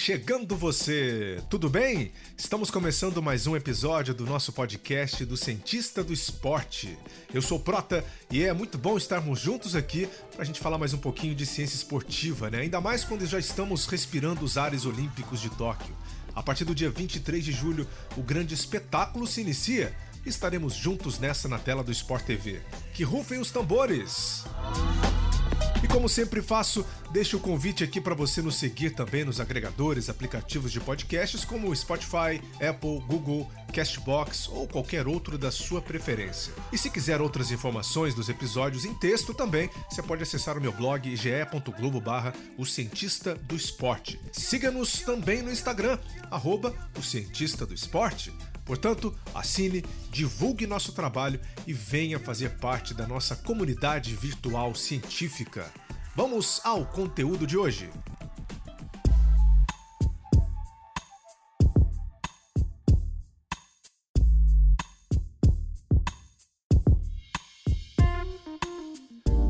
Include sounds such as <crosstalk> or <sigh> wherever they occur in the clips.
Chegando você! Tudo bem? Estamos começando mais um episódio do nosso podcast do Cientista do Esporte. Eu sou Prota e é muito bom estarmos juntos aqui para a gente falar mais um pouquinho de ciência esportiva, né? Ainda mais quando já estamos respirando os ares olímpicos de Tóquio. A partir do dia 23 de julho, o grande espetáculo se inicia estaremos juntos nessa na tela do Sport TV. Que rufem os tambores! E como sempre faço, deixo o convite aqui para você nos seguir também nos agregadores, aplicativos de podcasts como Spotify, Apple, Google, Castbox ou qualquer outro da sua preferência. E se quiser outras informações dos episódios em texto também, você pode acessar o meu blog ge.globo barra o cientista do esporte. Siga-nos também no Instagram, arroba o cientista do esporte. Portanto, assine, divulgue nosso trabalho e venha fazer parte da nossa comunidade virtual científica. Vamos ao conteúdo de hoje.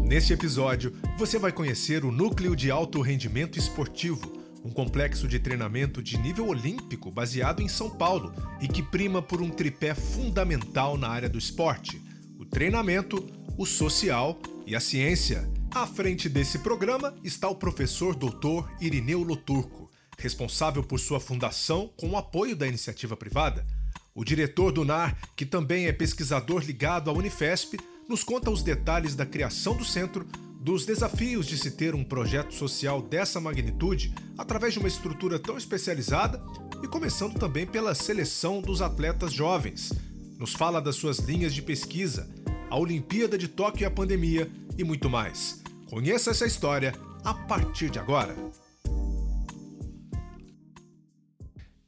Neste episódio, você vai conhecer o Núcleo de Alto Rendimento Esportivo um complexo de treinamento de nível olímpico baseado em São Paulo e que prima por um tripé fundamental na área do esporte: o treinamento, o social e a ciência. À frente desse programa está o professor Dr. Irineu Loturco, responsável por sua fundação com o apoio da iniciativa privada. O diretor do NAR, que também é pesquisador ligado à Unifesp, nos conta os detalhes da criação do centro dos desafios de se ter um projeto social dessa magnitude através de uma estrutura tão especializada e começando também pela seleção dos atletas jovens. Nos fala das suas linhas de pesquisa, a Olimpíada de Tóquio e a pandemia e muito mais. Conheça essa história a partir de agora.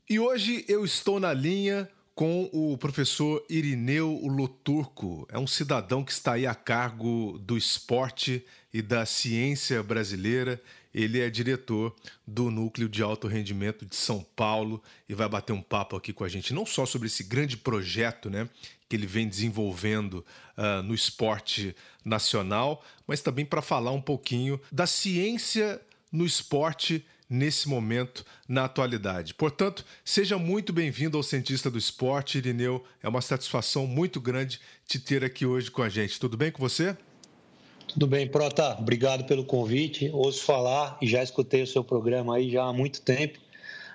E hoje eu estou na linha com o professor Irineu Loturco. É um cidadão que está aí a cargo do esporte e da ciência brasileira. Ele é diretor do Núcleo de Alto Rendimento de São Paulo e vai bater um papo aqui com a gente, não só sobre esse grande projeto né, que ele vem desenvolvendo uh, no esporte nacional, mas também para falar um pouquinho da ciência no esporte nesse momento, na atualidade. Portanto, seja muito bem-vindo ao Cientista do Esporte, Irineu. É uma satisfação muito grande te ter aqui hoje com a gente. Tudo bem com você? Tudo bem, Prota. Obrigado pelo convite. Ouço falar e já escutei o seu programa aí já há muito tempo.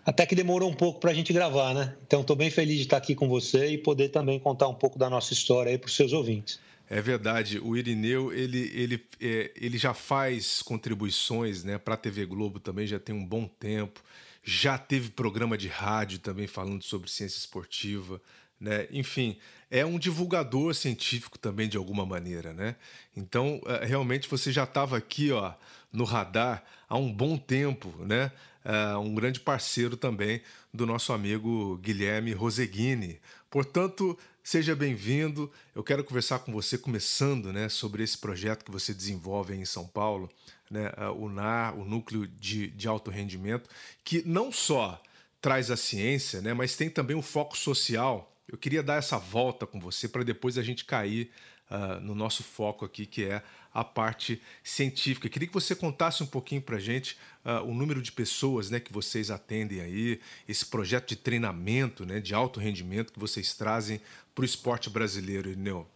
Até que demorou um pouco para a gente gravar, né? Então, estou bem feliz de estar aqui com você e poder também contar um pouco da nossa história aí para os seus ouvintes. É verdade. O Irineu ele, ele, é, ele já faz contribuições né, para a TV Globo também, já tem um bom tempo. Já teve programa de rádio também falando sobre ciência esportiva. Né? Enfim, é um divulgador científico também de alguma maneira, né? Então, é, realmente você já estava aqui, ó, no radar há um bom tempo, né? Uh, um grande parceiro também do nosso amigo Guilherme Roseguini. Portanto, seja bem-vindo. Eu quero conversar com você, começando né, sobre esse projeto que você desenvolve em São Paulo, né, o NAR, o Núcleo de, de Alto Rendimento, que não só traz a ciência, né, mas tem também o foco social eu queria dar essa volta com você para depois a gente cair uh, no nosso foco aqui, que é a parte científica. Queria que você contasse um pouquinho para a gente uh, o número de pessoas né, que vocês atendem aí, esse projeto de treinamento, né, de alto rendimento que vocês trazem para o esporte brasileiro, Ineu.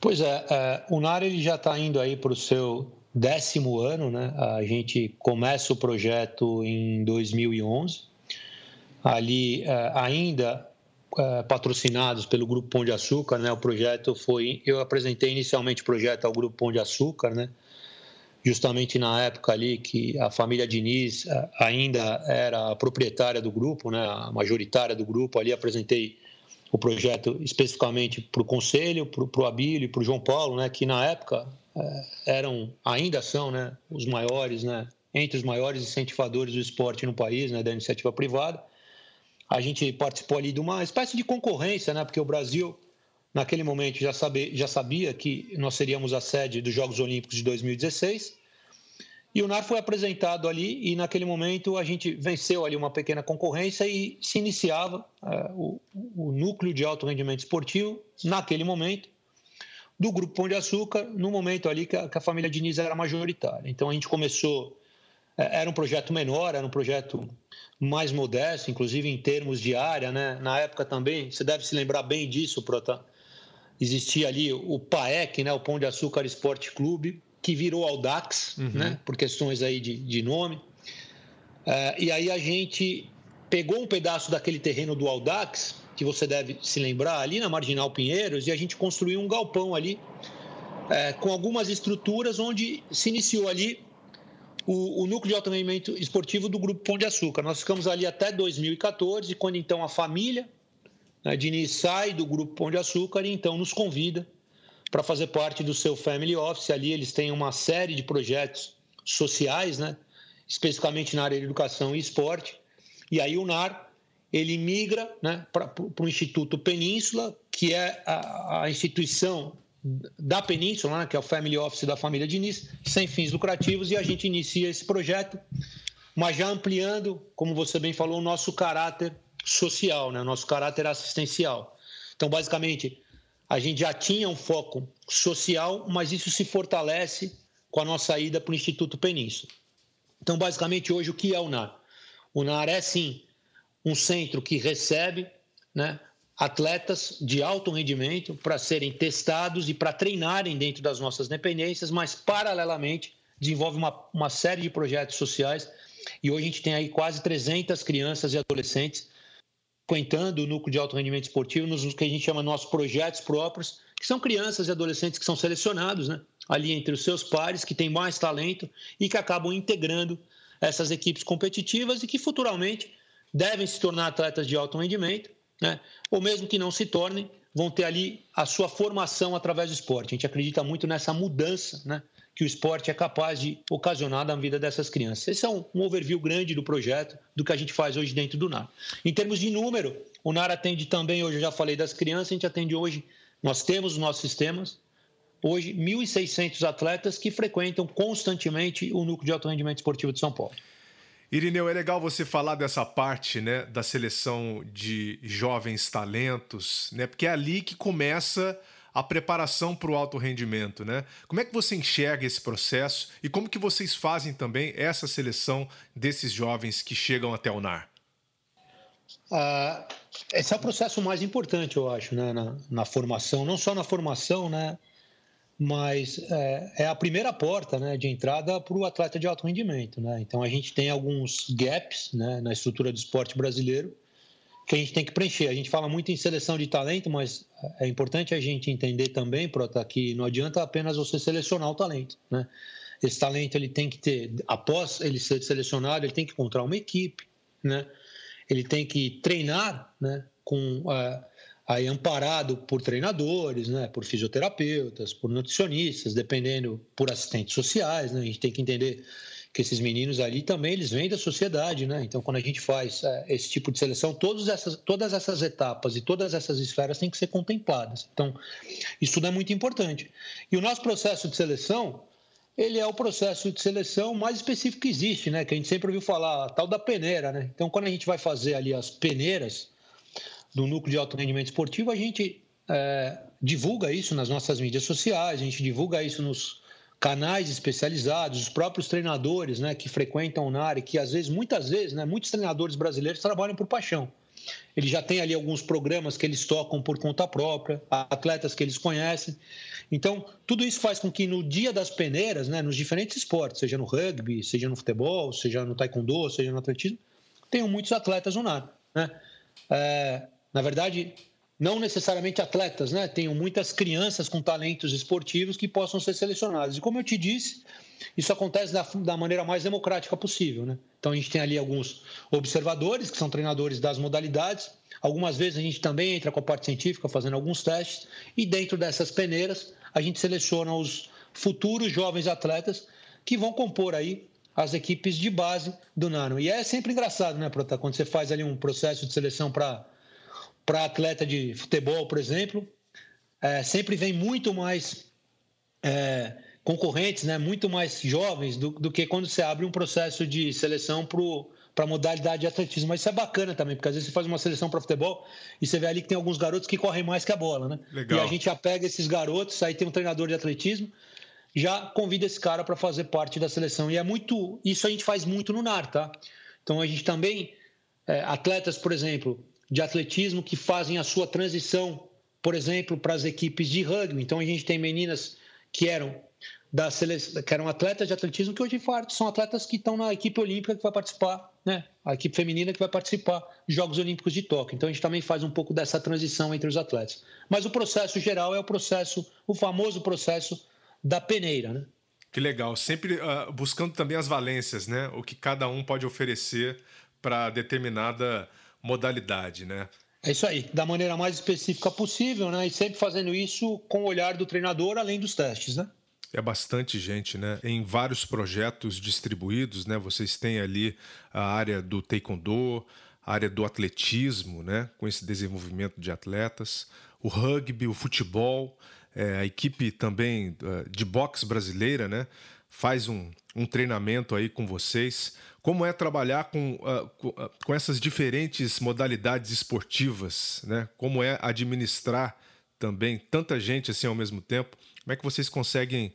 Pois é, é o NAR ele já está indo aí para o seu décimo ano, né? A gente começa o projeto em 2011. Ali é, ainda patrocinados pelo Grupo Pão de Açúcar, né? O projeto foi, eu apresentei inicialmente o projeto ao Grupo Pão de Açúcar, né? Justamente na época ali que a família Diniz é, ainda era a proprietária do grupo, né? A majoritária do grupo. Ali apresentei o projeto especificamente para o conselho, para o Abílio e para o João Paulo, né? Que na época é, eram, ainda são, né, os maiores, né, entre os maiores incentivadores do esporte no país, né, da iniciativa privada. A gente participou ali de uma espécie de concorrência, né, porque o Brasil, naquele momento, já, sabe, já sabia que nós seríamos a sede dos Jogos Olímpicos de 2016. E o NAR foi apresentado ali e naquele momento a gente venceu ali uma pequena concorrência e se iniciava uh, o, o, núcleo de alto rendimento esportivo naquele momento do Grupo Pão de Açúcar, no momento ali que a, que a família Diniz era majoritária. Então a gente começou, era um projeto menor, era um projeto mais modesto, inclusive em termos de área, né? Na época também, você deve se lembrar bem disso, Prota. Existia ali o PAEC, né? o Pão de Açúcar Esporte Clube, que virou Audax, uhum. né? Por questões aí de, de nome. É, e aí a gente pegou um pedaço daquele terreno do Audax que você deve se lembrar, ali na Marginal Pinheiros, e a gente construiu um galpão ali, é, com algumas estruturas onde se iniciou ali o, o núcleo de alto rendimento esportivo do Grupo Pão de Açúcar. Nós ficamos ali até 2014, quando então a família né, Diniz sai do Grupo Pão de Açúcar e então nos convida para fazer parte do seu Family Office. Ali eles têm uma série de projetos sociais, né? especificamente na área de educação e esporte. E aí o NAR ele migra né, para o Instituto Península, que é a, a instituição da Península, né, que é o Family Office da família Diniz, sem fins lucrativos, e a gente inicia esse projeto, mas já ampliando, como você bem falou, o nosso caráter social, né, nosso caráter assistencial. Então, basicamente, a gente já tinha um foco social, mas isso se fortalece com a nossa ida para o Instituto Península. Então, basicamente, hoje, o que é o NAR? O NAR é, sim, um centro que recebe né, atletas de alto rendimento para serem testados e para treinarem dentro das nossas dependências, mas paralelamente desenvolve uma, uma série de projetos sociais. E hoje a gente tem aí quase 300 crianças e adolescentes frequentando o núcleo de alto rendimento esportivo nos que a gente chama nossos projetos próprios, que são crianças e adolescentes que são selecionados né, ali entre os seus pares, que têm mais talento e que acabam integrando essas equipes competitivas e que futuramente devem se tornar atletas de alto rendimento, né? ou mesmo que não se tornem, vão ter ali a sua formação através do esporte. A gente acredita muito nessa mudança né? que o esporte é capaz de ocasionar na vida dessas crianças. Esse é um, um overview grande do projeto, do que a gente faz hoje dentro do NAR. Em termos de número, o NAR atende também, hoje eu já falei das crianças, a gente atende hoje, nós temos os nossos sistemas, hoje 1.600 atletas que frequentam constantemente o núcleo de alto rendimento esportivo de São Paulo. Irineu, é legal você falar dessa parte né, da seleção de jovens talentos, né? Porque é ali que começa a preparação para o alto rendimento, né? Como é que você enxerga esse processo e como que vocês fazem também essa seleção desses jovens que chegam até o NAR? Ah, esse é o processo mais importante, eu acho, né? na, na formação, não só na formação, né? Mas é, é, a primeira porta né, de entrada para o atleta de alto rendimento. Né? Então a gente tem alguns gaps né, na estrutura do esporte brasileiro que a gente tem que preencher. A gente fala muito em seleção de talento, mas é importante a gente entender também, Prota, que não adianta apenas você selecionar o talento. Né? Esse talento ele tem que ter, após ele ser selecionado, ele tem que encontrar uma equipe, né? ele tem que treinar né, com. Uh, aí amparado por treinadores, né, por fisioterapeutas, por nutricionistas, dependendo por assistentes sociais, né, a gente tem que entender que esses meninos ali também eles vêm da sociedade, né? Então, quando a gente faz é, esse tipo de seleção, todas essas, todas essas etapas e todas essas esferas têm que ser contempladas. Então, isso tudo é muito importante. E o nosso processo de seleção, ele é o processo de seleção mais específico que existe, né? Que a gente sempre ouviu falar, a tal da peneira, né? Então, quando a gente vai fazer ali as peneiras, do núcleo de alto rendimento esportivo, a gente é, divulga isso nas nossas mídias sociais, a gente divulga isso nos canais especializados, os próprios treinadores né, que frequentam na área, que às vezes, muitas vezes, né, muitos treinadores brasileiros trabalham por paixão. Eles já têm ali alguns programas que eles tocam por conta própria, atletas que eles conhecem. Então, tudo isso faz com que no dia das peneiras, né, nos diferentes esportes, seja no rugby, seja no futebol, seja no taekwondo, seja no atletismo, tenham muitos atletas no NAR. Né? É, na verdade, não necessariamente atletas, né? Tenho muitas crianças com talentos esportivos que possam ser selecionadas. E como eu te disse, isso acontece da, da, maneira mais democrática possível, né? Então a gente tem ali alguns observadores, que são treinadores das modalidades. Algumas vezes a gente também entra com a parte científica fazendo alguns testes. E dentro dessas peneiras, a gente seleciona os, futuros jovens atletas que vão compor aí as equipes de base do Nano. E é sempre engraçado, né, Prota, quando você faz ali um processo de seleção para atleta de futebol, por exemplo, é, sempre vem muito mais é, concorrentes, né, muito mais jovens do, do, que quando você abre um processo de seleção para a modalidade de atletismo. Mas isso é bacana também, porque às vezes você faz uma seleção para futebol e você vê ali que tem alguns garotos que correm mais que a bola, né? Legal. E a gente já pega esses garotos, aí tem um treinador de atletismo, já convida esse cara para fazer parte da seleção. E é muito. Isso a gente faz muito no NAR, tá? Então a gente também. É, atletas, por exemplo, de atletismo que fazem a sua transição, por exemplo, para as equipes de rugby. Então a gente tem meninas que eram da seleção, que eram atletas de atletismo que hoje são atletas que estão na equipe olímpica que vai participar, né? A equipe feminina que vai participar dos Jogos Olímpicos de Tóquio. Então a gente também faz um pouco dessa transição entre os atletas. Mas o processo geral é o processo, o famoso processo da peneira, né? Que legal, sempre uh, buscando também as valências, né? O que cada um pode oferecer para determinada modalidade, né? É isso aí, da maneira mais específica possível, né? E sempre fazendo isso com o olhar do treinador, além dos testes, né? É bastante gente, né? Em vários projetos distribuídos, né? Vocês têm ali a área do taekwondo, a área do atletismo, né? Com esse desenvolvimento de atletas, o rugby, o futebol, é, a equipe também uh, de boxe brasileira, né? Faz um, um treinamento aí com vocês. Como é trabalhar com, uh, com, uh, essas diferentes modalidades esportivas, né? Como é administrar também tanta gente assim ao mesmo tempo? Como é que vocês conseguem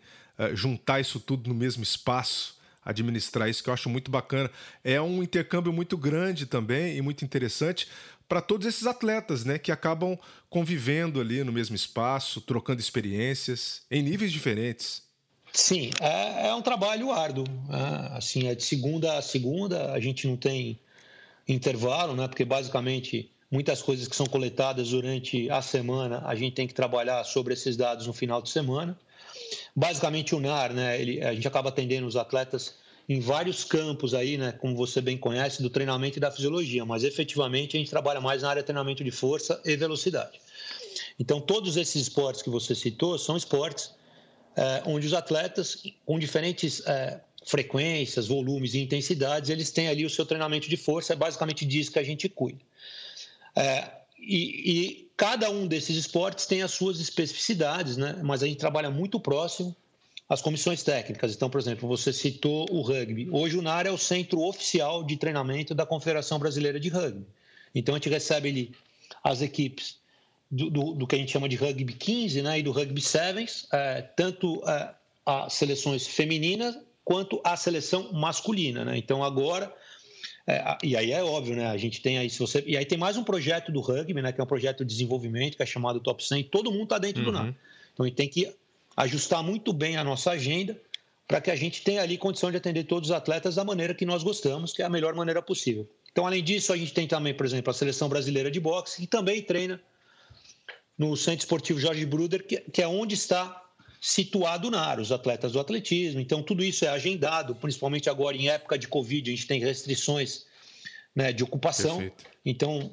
juntar isso tudo no mesmo espaço? administrar isso, que eu acho muito bacana. É um intercâmbio muito grande também e muito interessante, para todos esses atletas, né, que acabam convivendo ali no mesmo espaço, trocando experiências em níveis diferentes. Sim, é, é um trabalho árduo. É, assim, é de segunda a segunda, a gente não tem intervalo, né, porque basicamente muitas coisas que são coletadas durante a semana, a gente tem que trabalhar sobre esses dados no final de semana. Basicamente o NAR, né, ele, a gente acaba atendendo os atletas em vários campos aí, né, como você bem conhece, do treinamento e da fisiologia, mas efetivamente a gente trabalha mais na área de treinamento de força e velocidade. Então, todos esses esportes que você citou são esportes onde os atletas, com diferentes é, frequências, volumes e intensidades, eles têm ali o seu treinamento de força, é basicamente disso que a gente cuida. É, e, e, cada um desses esportes tem as suas especificidades, né? mas a gente trabalha muito próximo as comissões técnicas. Então, por exemplo, você citou o rugby. Hoje o NAR é o centro oficial de treinamento da Confederação Brasileira de Rugby. Então, a gente recebe ali as equipes do, do, do que a gente chama de rugby 15 né, e do rugby sevens, é, tanto é, as seleções femininas quanto a seleção masculina. Né? Então, agora. É, e aí é óbvio, né? A gente tem aí, se você. E aí tem mais um projeto do rugby, né? Que é um projeto de desenvolvimento, que é chamado Top 100. Todo mundo está dentro uhum. do NAR. Então a gente tem que ajustar muito bem a nossa agenda para que a gente tenha ali condição de atender todos os atletas da maneira que nós gostamos, que é a melhor maneira possível. Então, além disso, a gente tem também, por exemplo, a seleção brasileira de boxe, que também treina no Centro Esportivo Jorge Bruder, que é onde está situado o NAR, os atletas do atletismo. Então, tudo isso é agendado, principalmente agora em época de Covid, a gente tem restrições né, de ocupação. Perfeito. Então,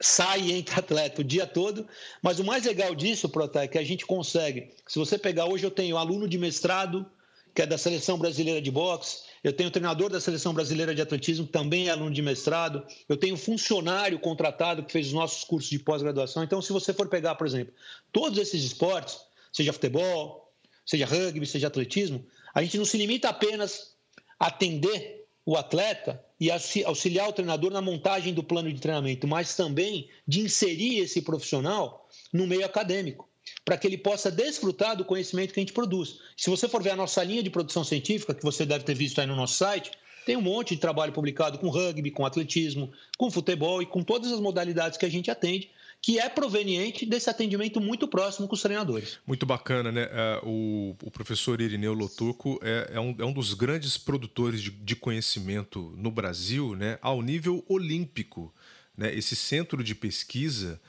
sai e entra atleta o dia todo. Mas o mais legal disso, Prota, é que a gente consegue. Se você pegar hoje, eu tenho aluno de mestrado, que é da Seleção Brasileira de Boxe, eu tenho treinador da Seleção Brasileira de Atletismo, também é aluno de mestrado, eu tenho funcionário contratado que fez os nossos cursos de pós-graduação. Então, se você for pegar, por exemplo, todos esses esportes, seja futebol, seja rugby, seja atletismo, a gente não se limita apenas a atender o atleta e auxiliar o treinador na montagem do plano de treinamento, mas também de inserir esse profissional no meio acadêmico, para que ele possa desfrutar do conhecimento que a gente produz. Se você for ver a nossa linha de produção científica, que você deve ter visto aí no nosso site, tem um monte de trabalho publicado com rugby, com atletismo, com futebol e com todas as modalidades que a gente atende que é proveniente desse atendimento muito próximo com os treinadores. Muito bacana, né? É, o, professor Irineu Lotuco é, é, um, é um dos grandes produtores de, de conhecimento no Brasil, né? Ao nível olímpico. Né? Esse centro de pesquisa,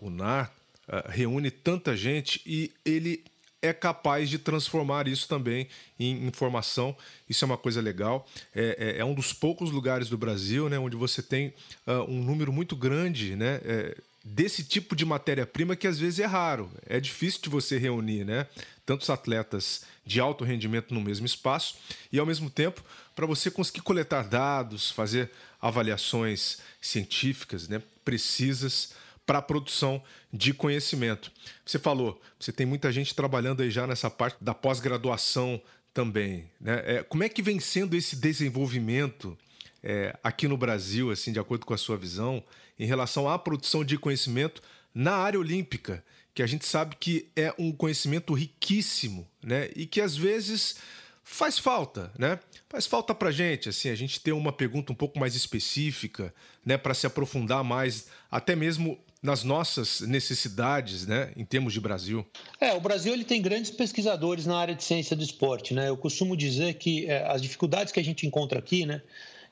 o NAR, uh, reúne tanta gente e ele é capaz de transformar isso também em informação. Isso é uma coisa legal. É, é, é um dos poucos lugares do Brasil né, onde você tem uh, um número muito grande né, é, desse tipo de matéria-prima que às vezes é raro. É difícil de você reunir, né? Tantos atletas de alto rendimento no mesmo espaço e, ao mesmo tempo, para você conseguir coletar dados, fazer avaliações científicas né, precisas para a produção de conhecimento. Você falou, você tem muita gente trabalhando aí já nessa parte da pós-graduação também. Né? É, como é que vem sendo esse desenvolvimento é, aqui no Brasil, assim, de acordo com a sua visão, em relação à produção de conhecimento na área olímpica, que a gente sabe que é um conhecimento riquíssimo, né? E que às vezes faz falta, né? Faz falta para gente, assim, a gente ter uma pergunta um pouco mais específica, né, para se aprofundar mais, até mesmo nas nossas necessidades, né, em termos de Brasil? É, o Brasil ele tem grandes pesquisadores na área de ciência do esporte, né? Eu costumo dizer que é, as dificuldades que a gente encontra aqui, né,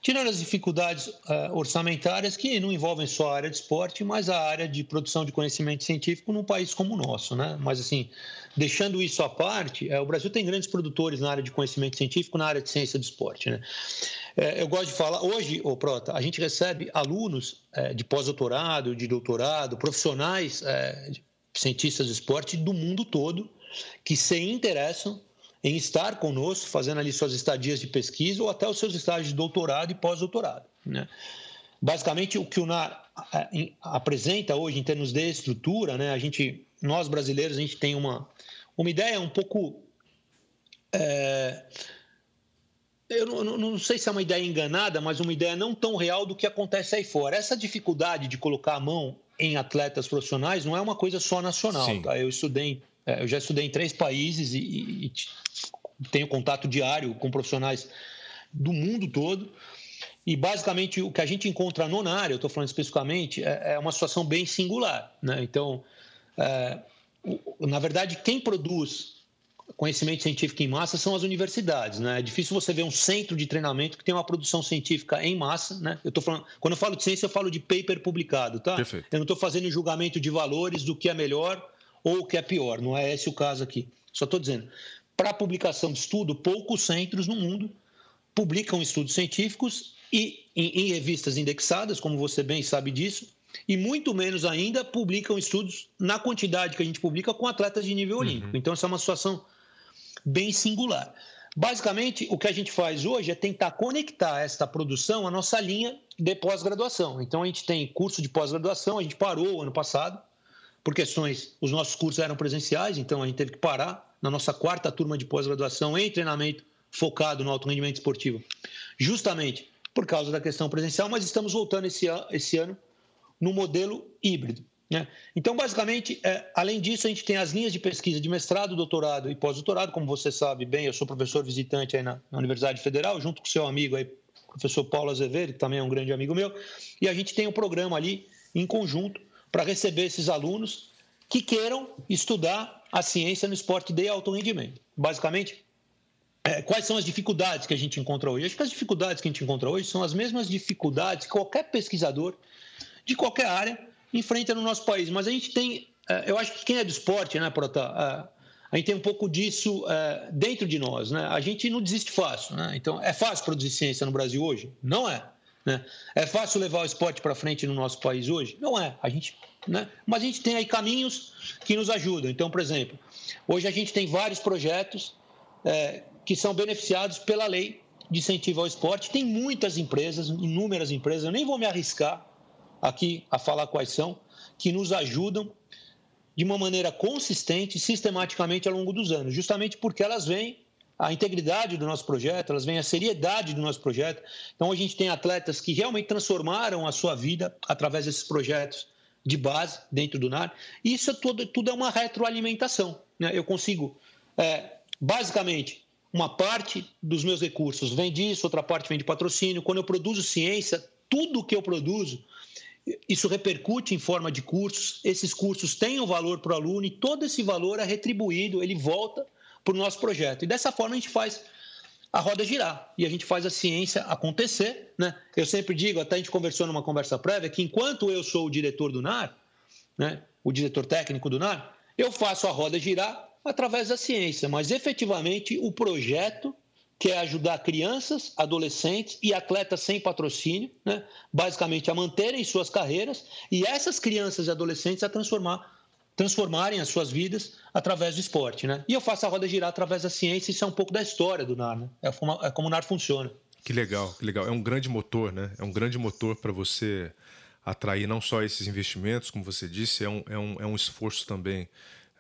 tirando as dificuldades uh, orçamentárias que não envolvem só a área de esporte, mas a área de produção de conhecimento científico num país como o nosso, né? Mas assim, deixando isso à parte, é, o Brasil tem grandes produtores na área de conhecimento científico, na área de ciência do esporte, né? É, eu gosto de falar, hoje, ô Prota, a gente recebe alunos é, de pós-doutorado, de doutorado, profissionais é, cientistas do esporte do mundo todo que se interessam em estar conosco, fazendo ali suas estadias de pesquisa ou até os seus estágios de doutorado e pós-doutorado. Né? Basicamente, o que o NAR apresenta hoje em termos de estrutura, né? a gente, nós brasileiros, a gente tem uma, uma ideia um pouco. É, eu não, não, sei se é uma ideia enganada, mas uma ideia não tão real do que acontece aí fora. Essa dificuldade de colocar a mão em atletas profissionais não é uma coisa só nacional. Tá? Eu estudei, é, eu já estudei em três países e, e, e tenho contato diário com profissionais do mundo todo. E basicamente o que a gente encontra no NAR, eu estou falando especificamente, é, é, uma situação bem singular. Né? Então, é, na verdade, quem produz conhecimento científico em massa são as universidades, né? É difícil você ver um centro de treinamento que tem uma produção científica em massa, né? Eu tô falando, quando eu falo de ciência, eu falo de paper publicado, tá? Perfeito. Eu não estou fazendo julgamento de valores do que é melhor ou o que é pior, não é esse o caso aqui. Só estou dizendo, para publicação de estudo, poucos centros no mundo publicam estudos científicos e em, em revistas indexadas, como você bem sabe disso, e muito menos ainda publicam estudos na quantidade que a gente publica com atletas de nível olímpico. Uhum. Então, essa é uma situação bem singular. Basicamente, o que a gente faz hoje é tentar conectar esta produção à nossa linha de pós-graduação. Então, a gente tem curso de pós-graduação, a gente parou ano passado, por questões, os nossos cursos eram presenciais, então a gente teve que parar na nossa quarta turma de pós-graduação em treinamento focado no alto rendimento esportivo, justamente por causa da questão presencial, mas estamos voltando esse, esse ano no modelo híbrido. Né? Então, basicamente, é, além disso, a gente tem as linhas de pesquisa de mestrado, doutorado e pós-doutorado. Como você sabe bem, eu sou professor visitante aí na, Universidade Federal, junto com seu amigo aí, professor Paulo Azevedo, que também é um grande amigo meu, e a gente tem um programa ali em conjunto para receber esses alunos que queiram estudar a ciência no esporte de alto rendimento. Basicamente, é, quais são as dificuldades que a gente encontra hoje? Acho que as dificuldades que a gente encontra hoje são as mesmas dificuldades que qualquer pesquisador de qualquer área enfrenta no nosso país. Mas a gente tem, é, eu acho que quem é do esporte, né, Prota? É, a gente tem um pouco disso é, dentro de nós, né? A gente não desiste fácil, né? Então, é fácil produzir ciência no Brasil hoje? Não é. Né? É fácil levar o esporte para frente no nosso país hoje? Não é. A gente, né? Mas a gente tem aí caminhos que nos ajudam. Então, por exemplo, hoje a gente tem vários projetos é, que são beneficiados pela lei de incentivo ao esporte. Tem muitas empresas, inúmeras empresas, eu nem vou me arriscar aqui a falar quais são, que nos ajudam de uma maneira consistente sistematicamente ao longo dos anos, justamente porque elas veem a integridade do nosso projeto, elas veem a seriedade do nosso projeto. Então, a gente tem atletas que realmente transformaram a sua vida através desses projetos de base dentro do NAR. Isso é tudo, tudo é uma retroalimentação. Né? Eu consigo, é, basicamente, uma parte dos meus recursos vem disso, outra parte vem de patrocínio. Quando eu produzo ciência, tudo que eu produzo isso repercute em forma de cursos, esses cursos têm um valor para o aluno e todo esse valor é retribuído, ele volta para o nosso projeto. E dessa forma a gente faz a roda girar e a gente faz a ciência acontecer. Né? Eu sempre digo, até a gente conversou numa conversa prévia, que enquanto eu sou o diretor do NAR, né, o diretor técnico do NAR, eu faço a roda girar através da ciência, mas efetivamente o projeto que é ajudar crianças, adolescentes e atletas sem patrocínio, né, basicamente a manterem suas carreiras e essas crianças e adolescentes a transformar transformarem as suas vidas através do esporte, né? E eu faço a roda girar através da ciência, isso é um pouco da história do NAR, né? É como, é como o NAR funciona. Que legal, que legal. É um grande motor, né? É um grande motor para você atrair não só esses investimentos, como você disse, é um, é um, é um esforço também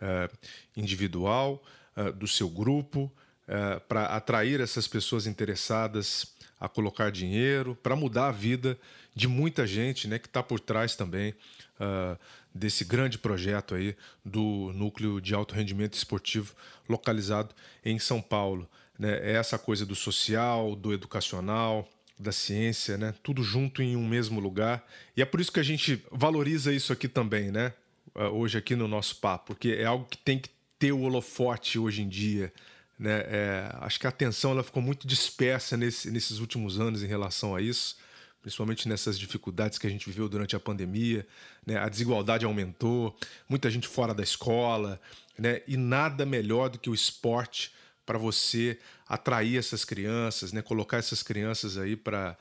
é, individual, é, do seu grupo, é, para atrair essas pessoas interessadas a colocar dinheiro, para mudar a vida de muita gente né, que está por trás também uh, desse grande projeto aí do Núcleo de Alto Rendimento Esportivo localizado em São Paulo. Né? É essa coisa do social, do educacional, da ciência, né? Tudo junto em um mesmo lugar. E é por isso que a gente valoriza isso aqui também, né? Uh, hoje aqui no nosso papo, porque é algo que tem que ter o holofote hoje em dia. Né? É, acho que a atenção ela ficou muito dispersa nesse, nesses últimos anos em relação a isso principalmente nessas dificuldades que a gente viveu durante a pandemia. Né? A desigualdade aumentou, muita gente fora da escola, né? e nada melhor do que o esporte para você atrair essas crianças, né? colocar essas crianças aí para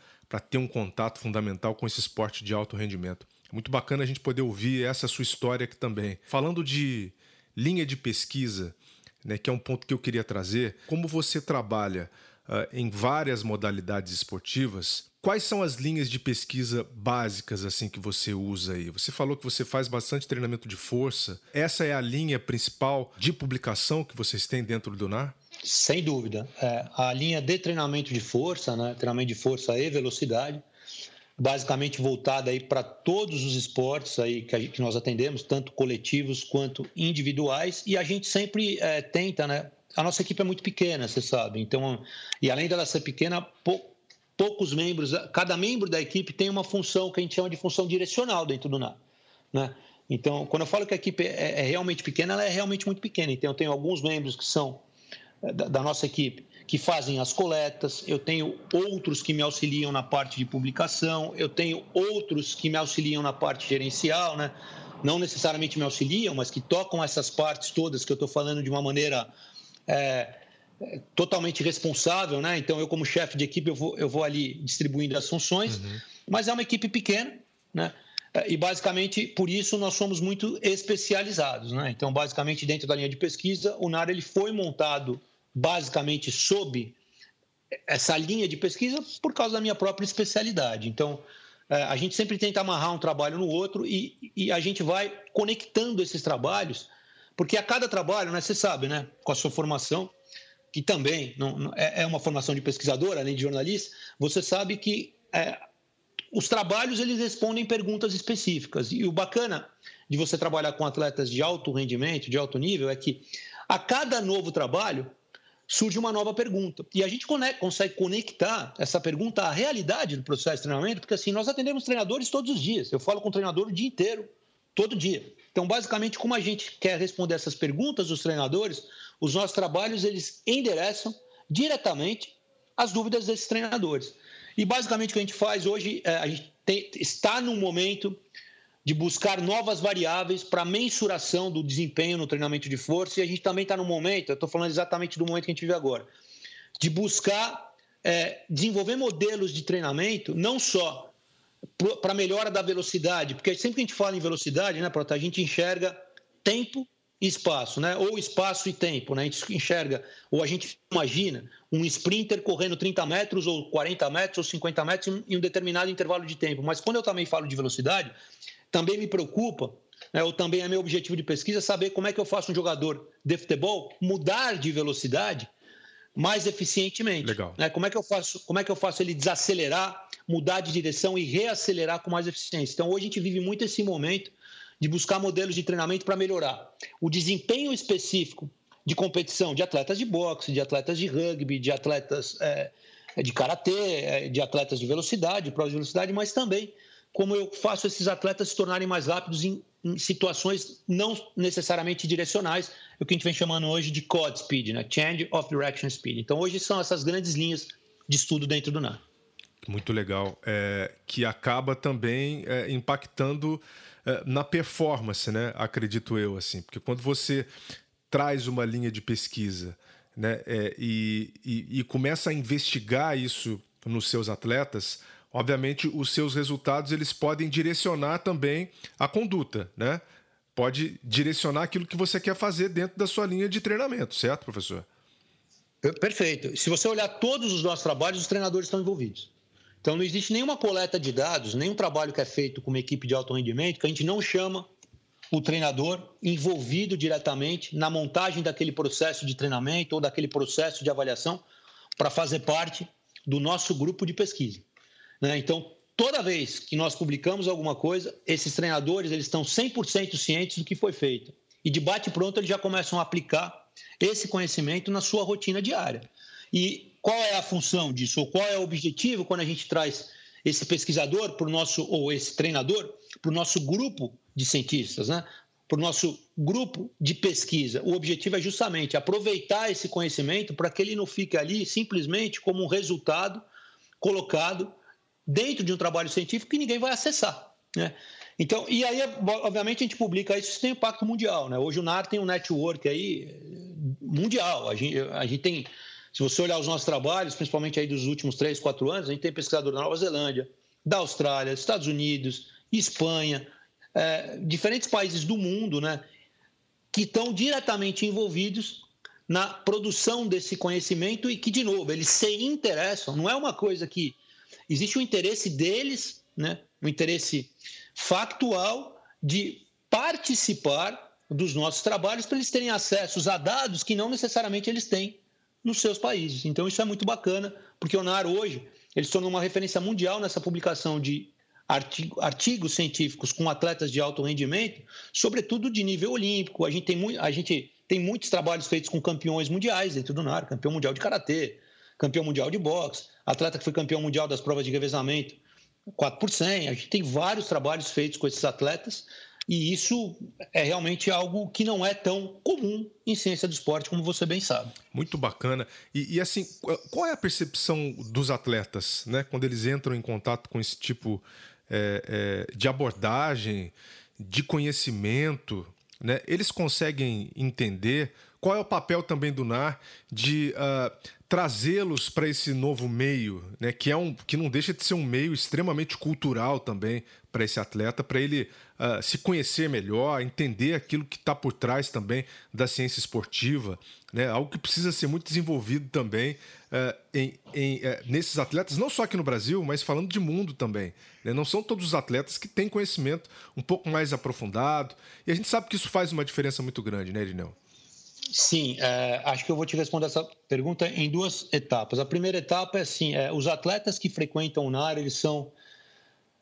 ter um contato fundamental com esse esporte de alto rendimento. É muito bacana a gente poder ouvir essa sua história aqui também. Falando de linha de pesquisa, né, que é um ponto que eu queria trazer, como você trabalha uh, em várias modalidades esportivas, quais são as linhas de pesquisa básicas assim que você usa aí? Você falou que você faz bastante treinamento de força. Essa é a linha principal de publicação que vocês têm dentro do NAR? Sem dúvida. É, a linha de treinamento de força, né, treinamento de força e velocidade, basicamente voltada aí para todos os esportes aí que, que, nós atendemos, tanto coletivos quanto individuais, e a gente sempre é, tenta, né, a nossa equipe é muito pequena, você sabe. Então, e além dela ser pequena, pou, poucos membros, cada membro da equipe tem uma função que a gente chama de função direcional dentro do NAR, né? Então, quando eu falo que a equipe é, é realmente pequena, ela é realmente muito pequena. Então, eu tenho alguns membros que são é, da, da nossa equipe que fazem as coletas, eu tenho outros que me auxiliam na parte de publicação, eu tenho outros que me auxiliam na parte gerencial, né? Não necessariamente me auxiliam, mas que tocam essas partes todas que eu estou falando de uma maneira é, totalmente responsável, né? Então eu como chefe de equipe eu vou, eu vou ali distribuindo as funções, uhum. mas é uma equipe pequena, né? É, e basicamente por isso nós somos muito especializados, né? Então basicamente dentro da linha de pesquisa o NAR ele foi montado basicamente sob essa linha de pesquisa por causa da minha própria especialidade. Então é, a gente sempre tenta amarrar um trabalho no outro e, e a gente vai conectando esses trabalhos porque a cada trabalho, né, você sabe, né, com a sua formação, que também não, é, é uma formação de pesquisador, além de jornalista, você sabe que é, os trabalhos eles respondem perguntas específicas. E o bacana de você trabalhar com atletas de alto rendimento, de alto nível, é que a cada novo trabalho surge uma nova pergunta. E a gente consegue conectar essa pergunta à realidade do processo de treinamento, porque assim, nós atendemos treinadores todos os dias. Eu falo com o treinador o dia inteiro, todo dia. Então, basicamente, como a gente quer responder essas perguntas dos treinadores, os nossos trabalhos eles endereçam diretamente as dúvidas desses treinadores. E basicamente o que a gente faz hoje, é, a gente tem, está num momento de buscar novas variáveis para mensuração do desempenho no treinamento de força, e a gente também está no momento, eu estou falando exatamente do momento que a gente vive agora, de buscar é, desenvolver modelos de treinamento, não só para melhora da velocidade, porque sempre que a gente fala em velocidade, né, Prota, a gente enxerga tempo e espaço, né? Ou espaço e tempo, né? A gente enxerga, ou a gente imagina um sprinter correndo 30 metros, ou 40 metros, ou 50 metros em um determinado intervalo de tempo. Mas quando eu também falo de velocidade, também me preocupa, né, ou também é meu objetivo de pesquisa, saber como é que eu faço um jogador de futebol mudar de velocidade mais eficientemente. Legal. Né? Como, é que eu faço, como é que eu faço ele desacelerar, mudar de direção e reacelerar com mais eficiência? Então, hoje a gente vive muito esse momento de buscar modelos de treinamento para melhorar o desempenho específico de competição de atletas de boxe, de atletas de rugby, de atletas é, de karatê, é, de atletas de velocidade, prova de velocidade, mas também como eu faço esses atletas se tornarem mais rápidos em, em situações não necessariamente direcionais, o que a gente vem chamando hoje de COD Speed, né? Change of Direction Speed. Então, hoje são essas grandes linhas de estudo dentro do NAR. Muito legal. É, que acaba também é, impactando é, na performance, né? Acredito eu, assim. Porque quando você traz uma linha de pesquisa né, é, e, e, e começa a investigar isso nos seus atletas, obviamente os seus resultados eles podem direcionar também a conduta, né? Pode direcionar aquilo que você quer fazer dentro da sua linha de treinamento, certo, professor? Perfeito. Se você olhar todos os nossos trabalhos, os treinadores estão envolvidos. Então não existe nenhuma coleta de dados, nenhum trabalho que é feito com uma equipe de alto rendimento que a gente não chama o treinador envolvido diretamente na montagem daquele processo de treinamento ou daquele processo de avaliação para fazer parte do nosso grupo de pesquisa. Né? Então, toda vez que nós publicamos alguma coisa, esses treinadores eles estão 100% cientes do que foi feito. E de bate pronto eles já começam a aplicar esse conhecimento na sua rotina diária. E qual é a função disso? Ou qual é o objetivo quando a gente traz esse pesquisador para o nosso, ou esse treinador, para o nosso grupo de cientistas, né? para o nosso grupo de pesquisa. O objetivo é justamente aproveitar esse conhecimento para que ele não fique ali simplesmente como um resultado colocado dentro de um trabalho científico que ninguém vai acessar. Né? Então, e aí, obviamente, a gente publica isso, isso tem impacto mundial. Né? Hoje o NAR tem um network aí eh, mundial. A gente, a gente tem, se você olhar os nossos trabalhos, principalmente aí dos últimos três, quatro anos, a gente tem pesquisador da Nova Zelândia, da Austrália, Estados Unidos, Espanha, é, diferentes países do mundo, né, que estão diretamente envolvidos na produção desse conhecimento e que, de novo, eles se interessam. Não é uma coisa que existe um interesse deles, né, um interesse factual de participar dos nossos trabalhos para eles terem acesso a dados que não necessariamente eles têm nos seus países. Então isso é muito bacana, porque o NAR hoje ele se tornou uma referência mundial nessa publicação de artigo, artigos científicos com atletas de alto rendimento, sobretudo de nível olímpico. A gente tem, muito, a gente tem muitos trabalhos feitos com campeões mundiais dentro do NAR, campeão mundial de karatê, campeão mundial de boxe, atleta que foi campeão mundial das provas de revezamento 4 por 100. A gente tem vários trabalhos feitos com esses atletas e isso é realmente algo que não é tão comum em ciência do esporte, como você bem sabe. Muito bacana. E, e, assim, qual é a percepção dos atletas, né, quando eles entram em contato com esse tipo é, é, de abordagem, de conhecimento? Né? Eles conseguem entender qual é o papel também do NAR de uh, trazê-los para esse novo meio, né, que é um que não deixa de ser um meio extremamente cultural também para esse atleta, para ele uh, se conhecer melhor, entender aquilo que está por trás também da ciência esportiva, né, algo que precisa ser muito desenvolvido também uh, em, em, uh, nesses atletas, não só aqui no Brasil, mas falando de mundo também. Né, não são todos os atletas que têm conhecimento um pouco mais aprofundado, e a gente sabe que isso faz uma diferença muito grande, né, Irineu? Sim, é, acho que eu vou te responder essa pergunta em duas etapas. A primeira etapa é assim: é, os atletas que frequentam o NAR eles são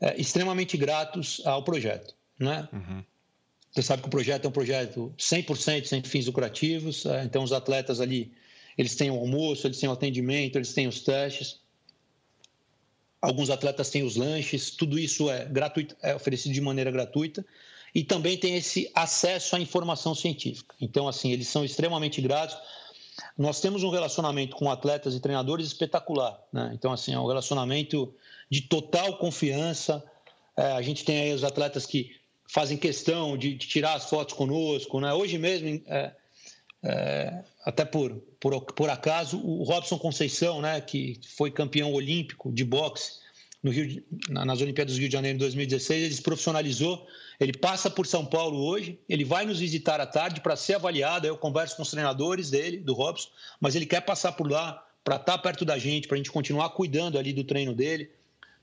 é, extremamente gratos ao projeto. Né? Uhum. Você sabe que o projeto é um projeto 100% sem fins lucrativos, é, então os atletas ali eles têm o almoço, eles têm o atendimento, eles têm os testes. Alguns atletas têm os lanches, tudo isso é, gratuito, é oferecido de maneira gratuita e também tem esse acesso à informação científica. Então, assim, eles são extremamente gratos. Nós temos um relacionamento com atletas e treinadores espetacular. Né? Então, assim, é um relacionamento de total confiança. É, a gente tem aí os atletas que fazem questão de, de tirar as fotos conosco. Né? Hoje mesmo, é, é, até por, por, por acaso, o Robson Conceição, né, que foi campeão olímpico de boxe no Rio, nas Olimpíadas do Rio de Janeiro em 2016, ele se profissionalizou ele passa por São Paulo hoje, ele vai nos visitar à tarde para ser avaliado. Eu converso com os treinadores dele, do Robson, mas ele quer passar por lá para estar tá perto da gente, para a gente continuar cuidando ali do treino dele.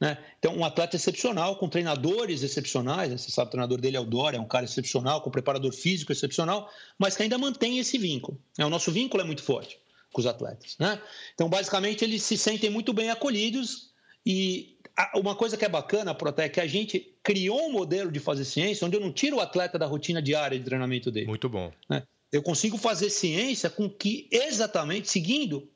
Né? Então, um atleta excepcional, com treinadores excepcionais. Né? Você sabe, o treinador dele é o Dória, é um cara excepcional, com preparador físico excepcional, mas que ainda mantém esse vínculo. É, o nosso vínculo é muito forte com os atletas. Né? Então, basicamente, eles se sentem muito bem acolhidos e uma coisa que é bacana, Proté, é que a gente criou um modelo de fazer ciência onde eu não tiro o atleta da rotina diária de treinamento dele. Muito bom. Né? Eu consigo fazer ciência com que exatamente, seguindo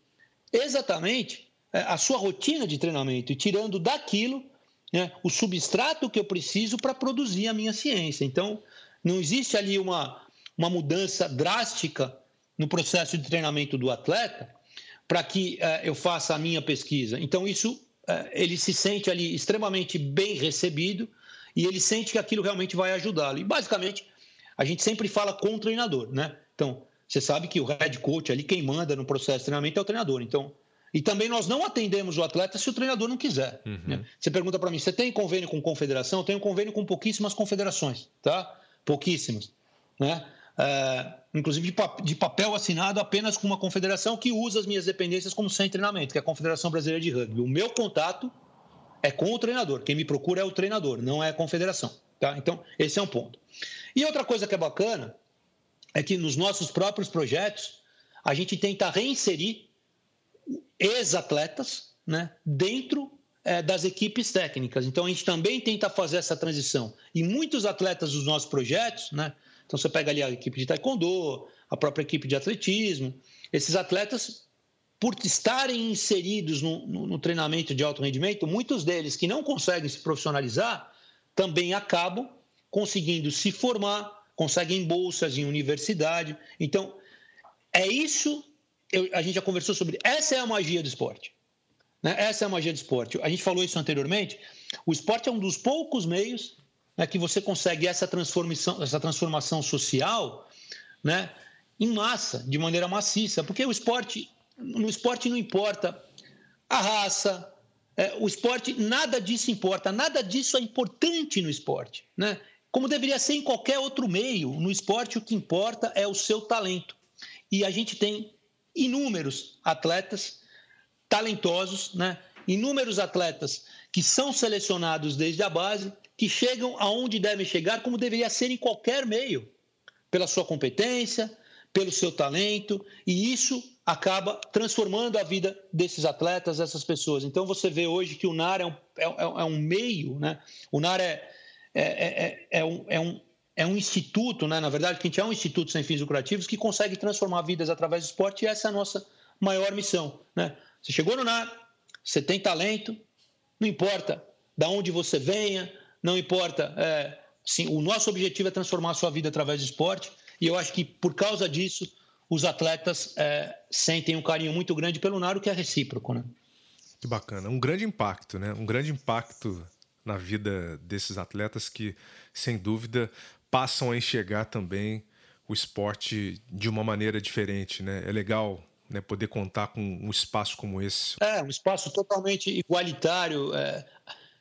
exatamente é, a sua rotina de treinamento e tirando daquilo né, o substrato que eu preciso para produzir a minha ciência. Então, não existe ali uma, uma mudança drástica no processo de treinamento do atleta para que uh, eu faça a minha pesquisa. Então, isso é, ele se sente ali extremamente bem recebido e ele sente que aquilo realmente vai ajudá-lo. E basicamente, a gente sempre fala com o treinador, né? Então, Você sabe que o head coach ali, quem manda no processo de treinamento é o treinador. Então, e também nós não atendemos o atleta se o treinador não quiser. Uhum. Né? Você pergunta para mim, você tem convênio com confederação? Eu tenho convênio com pouquíssimas confederações, tá? Pouquíssimas, né? É, inclusive de, de, papel assinado apenas com uma confederação que usa as minhas dependências como sem treinamento, que é a Confederação Brasileira de Rugby. O meu contato é com o treinador. Quem me procura é o treinador, não é a confederação. Tá? Então, esse é um ponto. E outra coisa que é bacana é que nos nossos próprios projetos a gente tenta reinserir ex-atletas né, dentro é, das equipes técnicas. Então a gente também tenta fazer essa transição. E muitos atletas dos nossos projetos, né, então você pega ali a equipe de taekwondo, a própria equipe de atletismo, esses atletas, por estarem inseridos no, no, no treinamento de alto rendimento, muitos deles que não conseguem se profissionalizar também acabam conseguindo se formar, conseguem bolsas em universidade. Então, é isso, eu, a gente já conversou sobre, essa é a magia do esporte. Né? Essa é a magia do esporte. A gente falou isso anteriormente. O esporte é um dos poucos meios né, que você consegue essa transformação, essa transformação social né, em massa, de maneira maciça. Porque o esporte, no esporte não importa a raça, é, o esporte, nada disso importa, nada disso é importante no esporte. Né? Como deveria ser em qualquer outro meio, no esporte o que importa é o seu talento. E a gente tem inúmeros atletas talentosos, né? inúmeros atletas que são selecionados desde a base, que chegam aonde devem chegar, como deveria ser em qualquer meio, pela sua competência, pelo seu talento, e isso acaba transformando a vida desses atletas, dessas pessoas. Então você vê hoje que o NAR é um, é, é, é um meio, né? o NAR é, é, é, é, um, é, um, é um instituto, né? na verdade, que a gente é um instituto sem fins lucrativos que consegue transformar vidas através do esporte, e essa é a nossa maior missão. Né? Você chegou no NAR, você tem talento, não importa da onde você venha, não importa. É, sim, o nosso objetivo é transformar a sua vida através do esporte, e eu acho que por causa disso os atletas é, sentem um carinho muito grande pelo Naro, que é recíproco. Né? Que bacana. Um grande impacto, né? Um grande impacto na vida desses atletas que, sem dúvida, passam a enxergar também o esporte de uma maneira diferente, né? É legal né, poder contar com um espaço como esse. É, um espaço totalmente igualitário. É,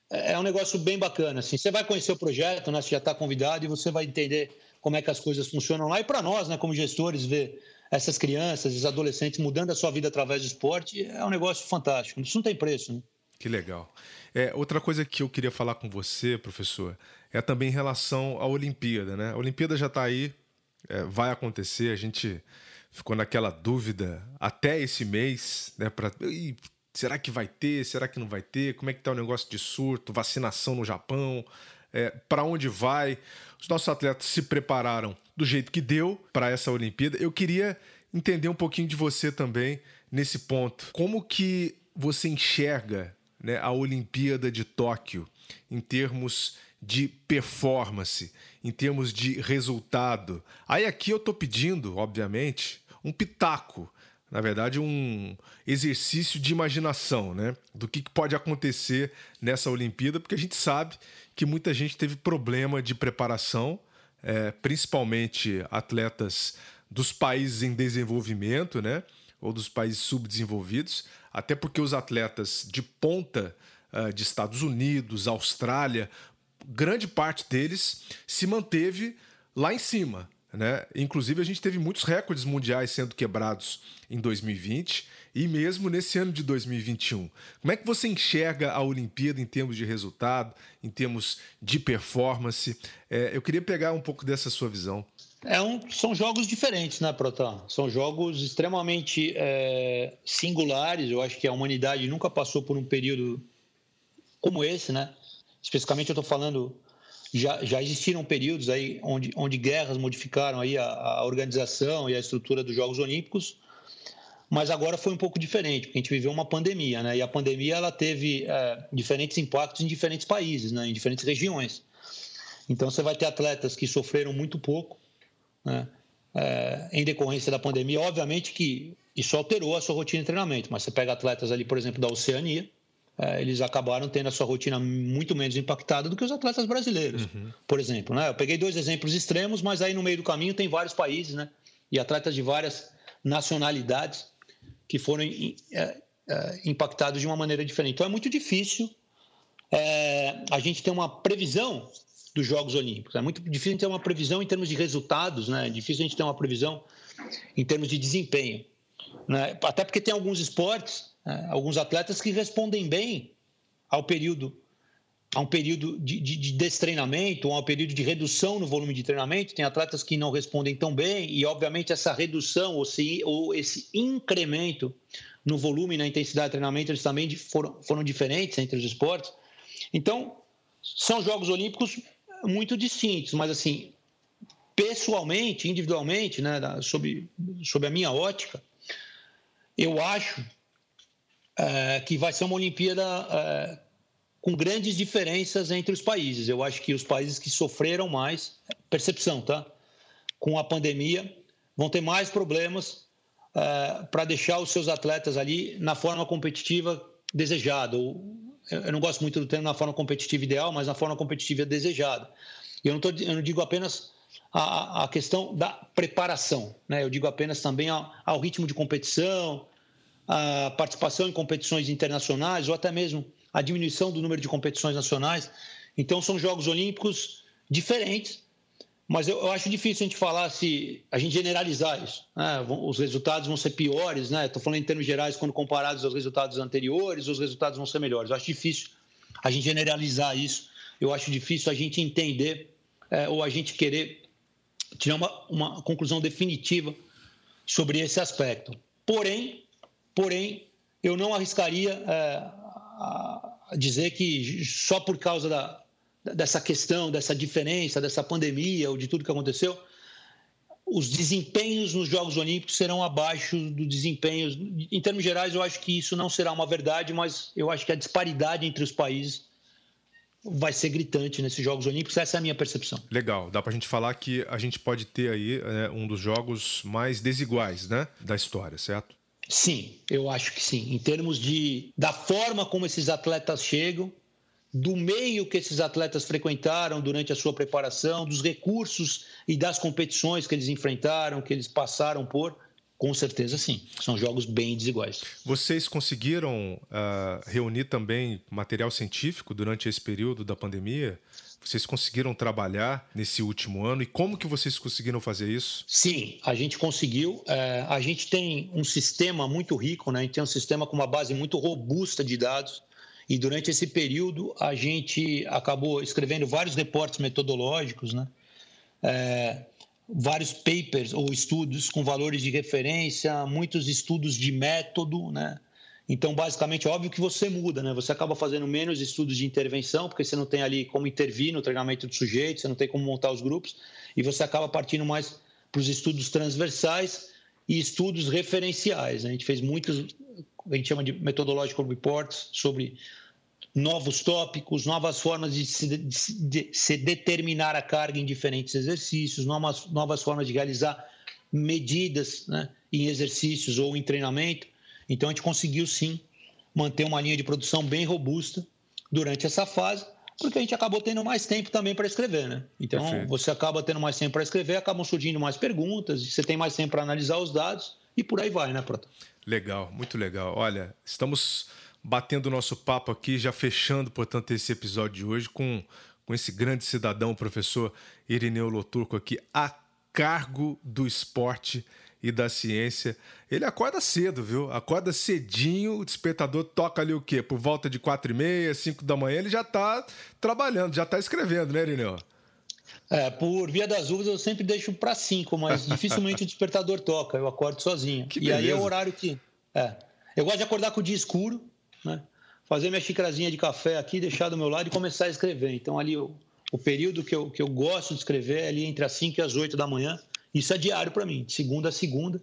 é um negócio bem bacana. Assim. Você vai conhecer o projeto, né? você já está convidado e você vai entender como é que as coisas funcionam lá. E para nós, né, como gestores, ver essas crianças, esses adolescentes mudando a sua vida através do esporte é um negócio fantástico. Isso não tem preço. Né? Que legal. É, outra coisa que eu queria falar com você, professor, é também em relação à Olimpíada. Né? A Olimpíada já está aí, é, vai acontecer, a gente ficou naquela dúvida até esse mês, né? Pra, será que vai ter? Será que não vai ter? Como é que tá o negócio de surto, vacinação no Japão? É, para onde vai? Os nossos atletas se prepararam do jeito que deu para essa Olimpíada. Eu queria entender um pouquinho de você também nesse ponto. Como que você enxerga né, a Olimpíada de Tóquio em termos de performance, em termos de resultado? Aí aqui eu estou pedindo, obviamente, um pitaco, na verdade, um exercício de imaginação, né? Do que pode acontecer nessa Olimpíada, porque a gente sabe que muita gente teve problema de preparação, é, principalmente atletas dos países em desenvolvimento, né? Ou dos países subdesenvolvidos, até porque os atletas de ponta uh, de Estados Unidos, Austrália, grande parte deles se manteve lá em cima, né? Inclusive, a gente teve muitos recordes mundiais sendo quebrados em 2020 e mesmo nesse ano de 2021. Como é que você enxerga a Olimpíada em termos de resultado, em termos de performance? É, eu queria pegar um pouco dessa sua visão. É um, são jogos diferentes, né, Protan? São jogos extremamente é, singulares. Eu acho que a humanidade nunca passou por um período como esse, né? Especificamente, eu estou falando já, já existiram períodos aí onde, onde guerras modificaram aí a, a organização e a estrutura dos Jogos Olímpicos, mas agora foi um pouco diferente, porque a gente viveu uma pandemia, né? E a pandemia ela teve é, diferentes impactos em diferentes países, né? em diferentes regiões. Então você vai ter atletas que sofreram muito pouco, né? É, em decorrência da pandemia. Obviamente que isso alterou a sua rotina de treinamento, mas você pega atletas ali, por exemplo, da Oceania, eles acabaram tendo a sua rotina muito menos impactada do que os atletas brasileiros, uhum. por exemplo. Né? Eu peguei dois exemplos extremos, mas aí no meio do caminho tem vários países né, e atletas de várias nacionalidades que foram é, é, impactados de uma maneira diferente. Então é muito difícil é, a gente ter uma previsão dos Jogos Olímpicos. É muito difícil ter uma previsão em termos de resultados, né? É difícil a gente ter uma previsão em termos de desempenho. Né? Até porque tem alguns esportes, né? alguns atletas que respondem bem ao período a um período de, de, de destreinamento, a um período de redução no volume de treinamento. Tem atletas que não respondem tão bem, e obviamente essa redução ou, se, ou esse incremento no volume e na intensidade de treinamento eles também foram, foram diferentes entre os esportes. Então, são Jogos Olímpicos muito distintos, mas assim, pessoalmente, individualmente, né, sob, sob a minha ótica, eu acho é, que vai ser uma Olimpíada é, com grandes diferenças entre os países. Eu acho que os países que sofreram mais, percepção, tá? Com a pandemia, vão ter mais problemas é, para deixar os seus atletas ali na forma competitiva desejada. Eu não gosto muito do termo na forma competitiva ideal, mas na forma competitiva desejada. Eu não, tô, eu não digo apenas a, a, questão da preparação, né? eu digo apenas também ao, ao ritmo de competição, a participação em competições internacionais ou até mesmo a diminuição do número de competições nacionais. Então, são Jogos Olímpicos diferentes, mas eu, eu acho difícil a gente falar se a gente generalizar isso. Né? Os resultados vão ser piores, né? Estou falando em termos gerais, quando comparados aos resultados anteriores, os resultados vão ser melhores. Eu acho difícil a gente generalizar isso. Eu acho difícil a gente entender é, ou a gente querer tirar uma, uma conclusão definitiva sobre esse aspecto. Porém, Porém, eu não arriscaria é, dizer que só por causa da, dessa questão, dessa diferença, dessa pandemia ou de tudo que aconteceu, os desempenhos nos Jogos Olímpicos serão abaixo do desempenho. Em termos gerais, eu acho que isso não será uma verdade, mas eu acho que a disparidade entre os países vai ser gritante nesses Jogos Olímpicos. Essa é a minha percepção. Legal. Dá para a gente falar que a gente pode ter aí é, um dos jogos mais desiguais né, da história, certo? Sim, eu acho que sim. Em termos de da forma como esses atletas chegam, do meio que esses atletas frequentaram durante a sua preparação, dos recursos e das competições que eles enfrentaram, que eles passaram por, com certeza sim. São jogos bem desiguais. Vocês conseguiram uh, reunir também material científico durante esse período da pandemia? Vocês conseguiram trabalhar nesse último ano e como que vocês conseguiram fazer isso? Sim, a gente conseguiu. É, a gente tem um sistema muito rico, né? A gente tem um sistema com uma base muito robusta de dados. E durante esse período a gente acabou escrevendo vários reportes metodológicos, né? É, vários papers ou estudos com valores de referência, muitos estudos de método, né? Então, basicamente, é óbvio que você muda, né? Você acaba fazendo menos estudos de intervenção, porque você não tem ali como intervir no treinamento do sujeito, você não tem como montar os grupos, e você acaba partindo mais para os estudos transversais e estudos referenciais. A gente fez muitos, a gente chama de methodological reports sobre novos tópicos, novas formas de se, de se determinar a carga em diferentes exercícios, novas, novas formas de realizar medidas né, em exercícios ou em treinamento. Então a gente conseguiu sim manter uma linha de produção bem robusta durante essa fase, porque a gente acabou tendo mais tempo também para escrever, né? Então Perfeito. você acaba tendo mais tempo para escrever, acabam surgindo mais perguntas, você tem mais tempo para analisar os dados e por aí vai, né, Prota? Legal, muito legal. Olha, estamos batendo o nosso papo aqui, já fechando, portanto, esse episódio de hoje com, com esse grande cidadão, o professor Irineu Loturco aqui, a cargo do esporte e da ciência. Ele acorda cedo, viu? Acorda cedinho, o despertador toca ali o quê? Por volta de quatro e meia, cinco da manhã, ele já está trabalhando, já está escrevendo, né, Irineu? É, por via das dúvidas eu sempre deixo para cinco, mas dificilmente o <laughs> despertador toca, eu acordo sozinho. Que e beleza. aí é o horário que. É. Eu gosto de acordar com o dia escuro, né? Fazer minha xicrazinha de café aqui, deixar do meu lado e começar a escrever. Então, ali, o, o período que eu, que eu gosto de escrever é ali entre as 5 e as 8 da manhã. Isso é diário para mim, de segunda a segunda.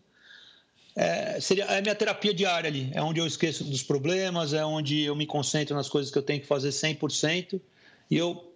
É, seria, é a minha terapia diária ali. É onde eu esqueço dos problemas, é onde eu me concentro nas coisas que eu tenho que fazer 100%. E eu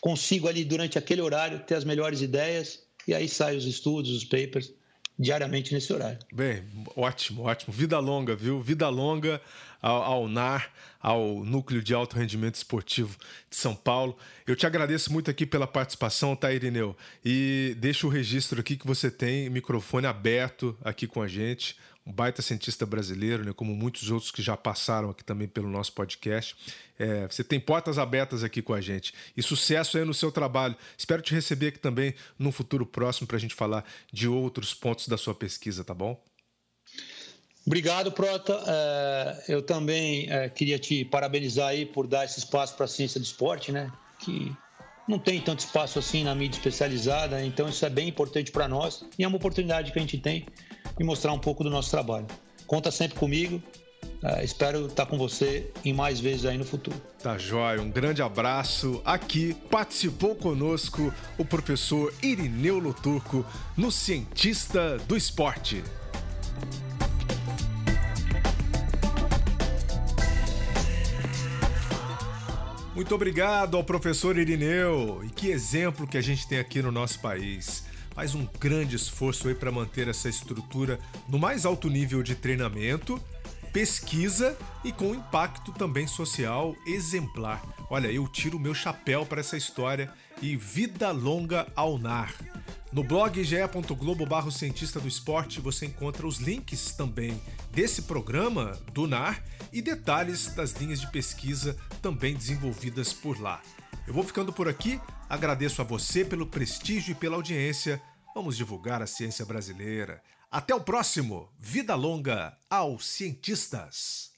consigo ali, durante aquele horário, ter as melhores ideias. E aí saem os estudos, os papers, diariamente nesse horário. Bem, ótimo, ótimo. Vida longa, viu? Vida longa ao, ao NAR, ao Núcleo de Alto Rendimento Esportivo de São Paulo. Eu te agradeço muito aqui pela participação, tá, Irineu? E deixo o registro aqui que você tem microfone aberto aqui com a gente um baita cientista brasileiro, né, como muitos outros que já passaram aqui também pelo nosso podcast. É, você tem portas abertas aqui com a gente. E sucesso aí no seu trabalho. Espero te receber aqui também num futuro próximo para a gente falar de outros pontos da sua pesquisa, tá bom? Obrigado, Prota. É, eu também é, queria te parabenizar aí por dar esse espaço para a ciência do esporte, né? Que não tem tanto espaço assim na mídia especializada, então isso é bem importante para nós e é uma oportunidade que a gente tem de mostrar um pouco do nosso trabalho. Conta sempre comigo. É, espero estar com você em mais vezes aí no futuro. Tá jóia, um grande abraço. Aqui participou conosco o professor Irineu Loturco no Cientista do Esporte. Muito obrigado ao professor Irineu. E que exemplo que a gente tem aqui no nosso país. Faz um grande esforço aí para manter essa estrutura no mais alto nível de treinamento, pesquisa e com impacto também social exemplar. Olha, eu tiro o meu chapéu para essa história e vida longa ao NAR. No blog ge.globo cientista do esporte você encontra os links também desse programa do NAR e detalhes das linhas de pesquisa também desenvolvidas por lá. Eu vou ficando por aqui, agradeço a você pelo prestígio e pela audiência. Vamos divulgar a ciência brasileira. Até o próximo! Vida longa aos cientistas!